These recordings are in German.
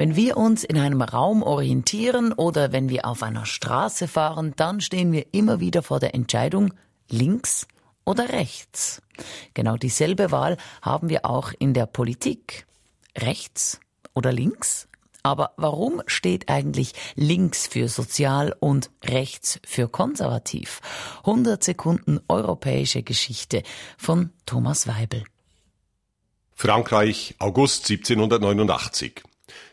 Wenn wir uns in einem Raum orientieren oder wenn wir auf einer Straße fahren, dann stehen wir immer wieder vor der Entscheidung links oder rechts. Genau dieselbe Wahl haben wir auch in der Politik. Rechts oder links? Aber warum steht eigentlich links für sozial und rechts für konservativ? 100 Sekunden europäische Geschichte von Thomas Weibel. Frankreich, August 1789.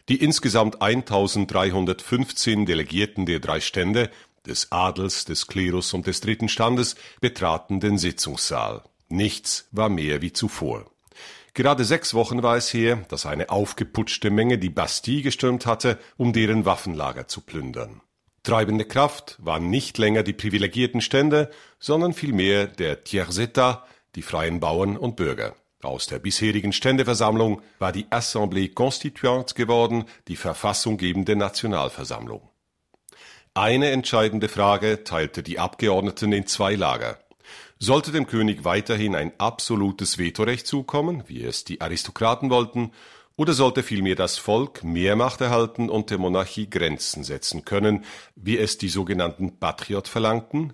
Die insgesamt 1315 Delegierten der drei Stände des Adels, des Klerus und des dritten Standes betraten den Sitzungssaal. Nichts war mehr wie zuvor. Gerade sechs Wochen war es her, dass eine aufgeputschte Menge die Bastille gestürmt hatte, um deren Waffenlager zu plündern. Treibende Kraft waren nicht länger die privilegierten Stände, sondern vielmehr der Tiers-État, die freien Bauern und Bürger. Aus der bisherigen Ständeversammlung war die Assemblée Constituante geworden, die verfassunggebende Nationalversammlung. Eine entscheidende Frage teilte die Abgeordneten in zwei Lager. Sollte dem König weiterhin ein absolutes Vetorecht zukommen, wie es die Aristokraten wollten, oder sollte vielmehr das Volk mehr Macht erhalten und der Monarchie Grenzen setzen können, wie es die sogenannten Patriot verlangten?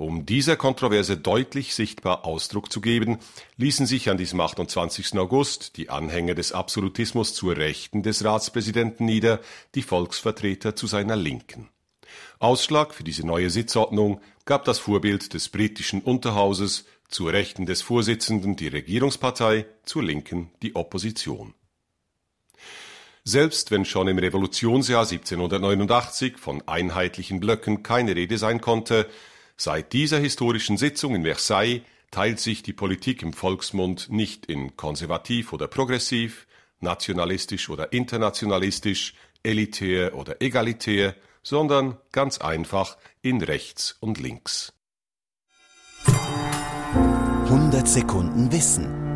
Um dieser Kontroverse deutlich sichtbar Ausdruck zu geben, ließen sich an diesem 28. August die Anhänger des Absolutismus zur Rechten des Ratspräsidenten nieder, die Volksvertreter zu seiner Linken. Ausschlag für diese neue Sitzordnung gab das Vorbild des britischen Unterhauses, zur Rechten des Vorsitzenden die Regierungspartei, zur Linken die Opposition. Selbst wenn schon im Revolutionsjahr 1789 von einheitlichen Blöcken keine Rede sein konnte, seit dieser historischen Sitzung in Versailles teilt sich die Politik im Volksmund nicht in konservativ oder progressiv, nationalistisch oder internationalistisch, elitär oder egalitär, sondern ganz einfach in rechts und links. 100 Sekunden Wissen